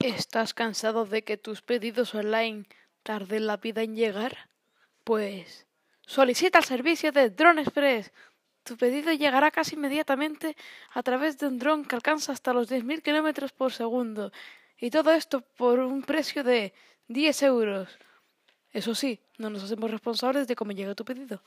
¿Estás cansado de que tus pedidos online tarden la vida en llegar? Pues solicita el servicio de Drone Express. Tu pedido llegará casi inmediatamente a través de un dron que alcanza hasta los 10.000 kilómetros por segundo. Y todo esto por un precio de 10 euros. Eso sí, no nos hacemos responsables de cómo llega tu pedido.